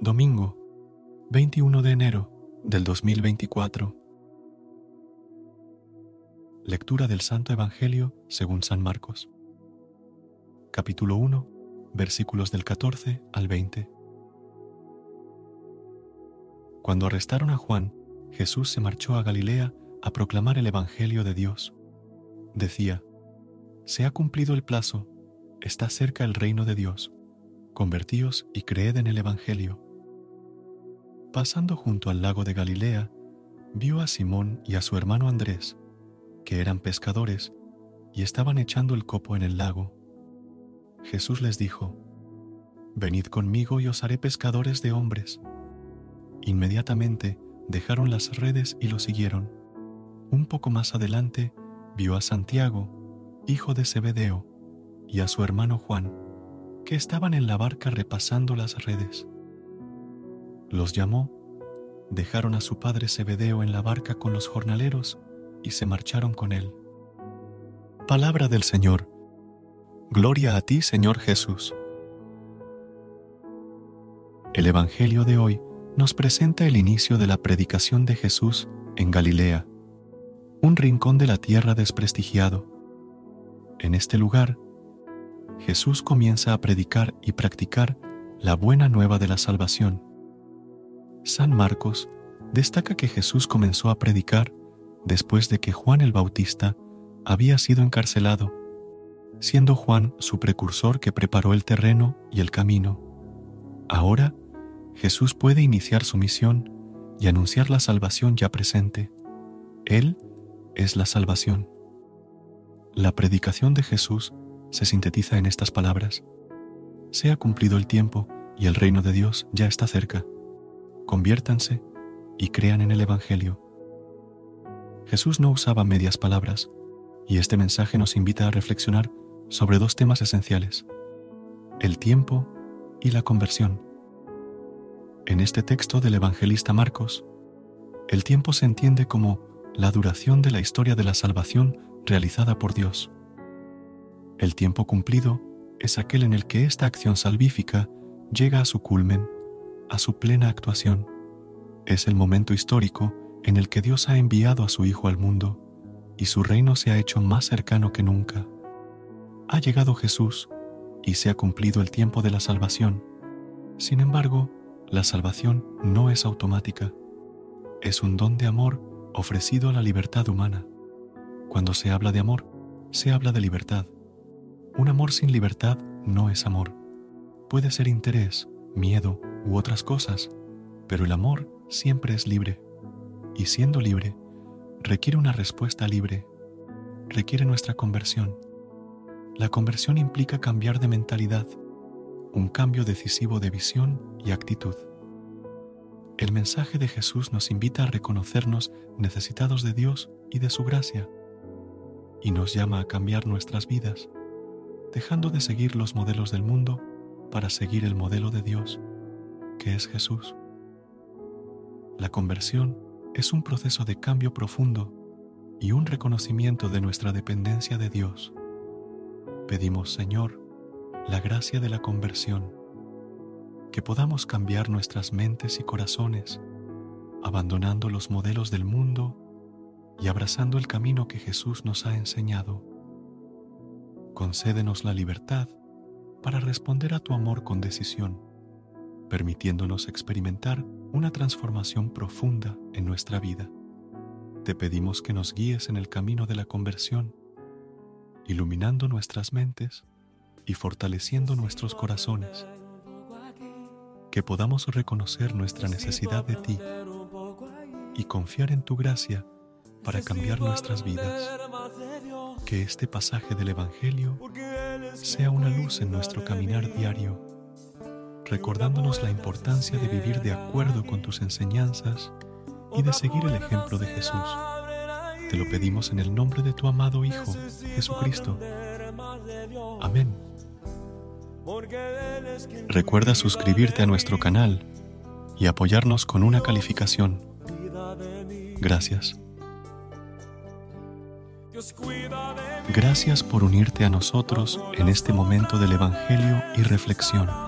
domingo 21 de enero del 2024. Lectura del Santo Evangelio según San Marcos. Capítulo 1, versículos del 14 al 20. Cuando arrestaron a Juan, Jesús se marchó a Galilea a proclamar el Evangelio de Dios. Decía, Se ha cumplido el plazo, está cerca el reino de Dios, convertíos y creed en el Evangelio. Pasando junto al lago de Galilea, vio a Simón y a su hermano Andrés, que eran pescadores y estaban echando el copo en el lago. Jesús les dijo, Venid conmigo y os haré pescadores de hombres. Inmediatamente dejaron las redes y lo siguieron. Un poco más adelante vio a Santiago, hijo de Zebedeo, y a su hermano Juan, que estaban en la barca repasando las redes. Los llamó, dejaron a su padre Zebedeo en la barca con los jornaleros y se marcharon con él. Palabra del Señor. Gloria a ti, Señor Jesús. El Evangelio de hoy nos presenta el inicio de la predicación de Jesús en Galilea, un rincón de la tierra desprestigiado. En este lugar, Jesús comienza a predicar y practicar la buena nueva de la salvación. San Marcos destaca que Jesús comenzó a predicar después de que Juan el Bautista había sido encarcelado, siendo Juan su precursor que preparó el terreno y el camino. Ahora, Jesús puede iniciar su misión y anunciar la salvación ya presente. Él es la salvación. La predicación de Jesús se sintetiza en estas palabras. Se ha cumplido el tiempo y el reino de Dios ya está cerca. Conviértanse y crean en el Evangelio. Jesús no usaba medias palabras, y este mensaje nos invita a reflexionar sobre dos temas esenciales, el tiempo y la conversión. En este texto del evangelista Marcos, el tiempo se entiende como la duración de la historia de la salvación realizada por Dios. El tiempo cumplido es aquel en el que esta acción salvífica llega a su culmen, a su plena actuación. Es el momento histórico en el que Dios ha enviado a su Hijo al mundo y su reino se ha hecho más cercano que nunca. Ha llegado Jesús y se ha cumplido el tiempo de la salvación. Sin embargo, la salvación no es automática. Es un don de amor ofrecido a la libertad humana. Cuando se habla de amor, se habla de libertad. Un amor sin libertad no es amor. Puede ser interés, miedo u otras cosas, pero el amor siempre es libre y siendo libre, requiere una respuesta libre, requiere nuestra conversión. La conversión implica cambiar de mentalidad, un cambio decisivo de visión y actitud. El mensaje de Jesús nos invita a reconocernos necesitados de Dios y de su gracia, y nos llama a cambiar nuestras vidas, dejando de seguir los modelos del mundo para seguir el modelo de Dios, que es Jesús. La conversión es un proceso de cambio profundo y un reconocimiento de nuestra dependencia de Dios. Pedimos, Señor, la gracia de la conversión, que podamos cambiar nuestras mentes y corazones, abandonando los modelos del mundo y abrazando el camino que Jesús nos ha enseñado. Concédenos la libertad para responder a tu amor con decisión, permitiéndonos experimentar una transformación profunda en nuestra vida. te pedimos que nos guíes en el camino de la conversión, iluminando nuestras mentes y fortaleciendo nuestros corazones, que podamos reconocer nuestra necesidad de ti y confiar en tu gracia para cambiar nuestras vidas. Que este pasaje del Evangelio sea una luz en nuestro caminar diario, recordándonos la importancia de vivir de acuerdo con tus enseñanzas y de seguir el ejemplo de Jesús. Te lo pedimos en el nombre de tu amado Hijo, Jesucristo. Amén. Recuerda suscribirte a nuestro canal y apoyarnos con una calificación. Gracias. Gracias por unirte a nosotros en este momento del Evangelio y reflexión.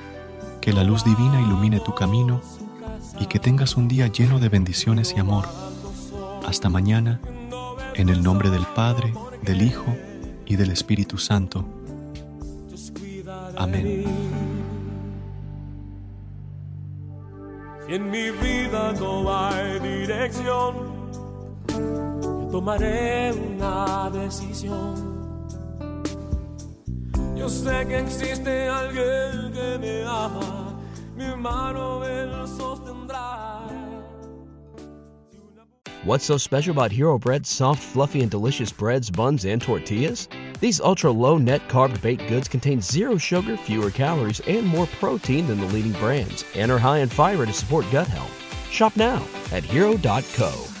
Que la luz divina ilumine tu camino y que tengas un día lleno de bendiciones y amor. Hasta mañana, en el nombre del Padre, del Hijo y del Espíritu Santo. Amén. en mi vida no hay dirección, yo tomaré una decisión. Yo sé que existe alguien que me ama, mi mano sostendrá. What's so special about Hero Bread's soft, fluffy, and delicious breads, buns, and tortillas? These ultra low net carb baked goods contain zero sugar, fewer calories, and more protein than the leading brands, and are high in fiber to support gut health. Shop now at hero.co.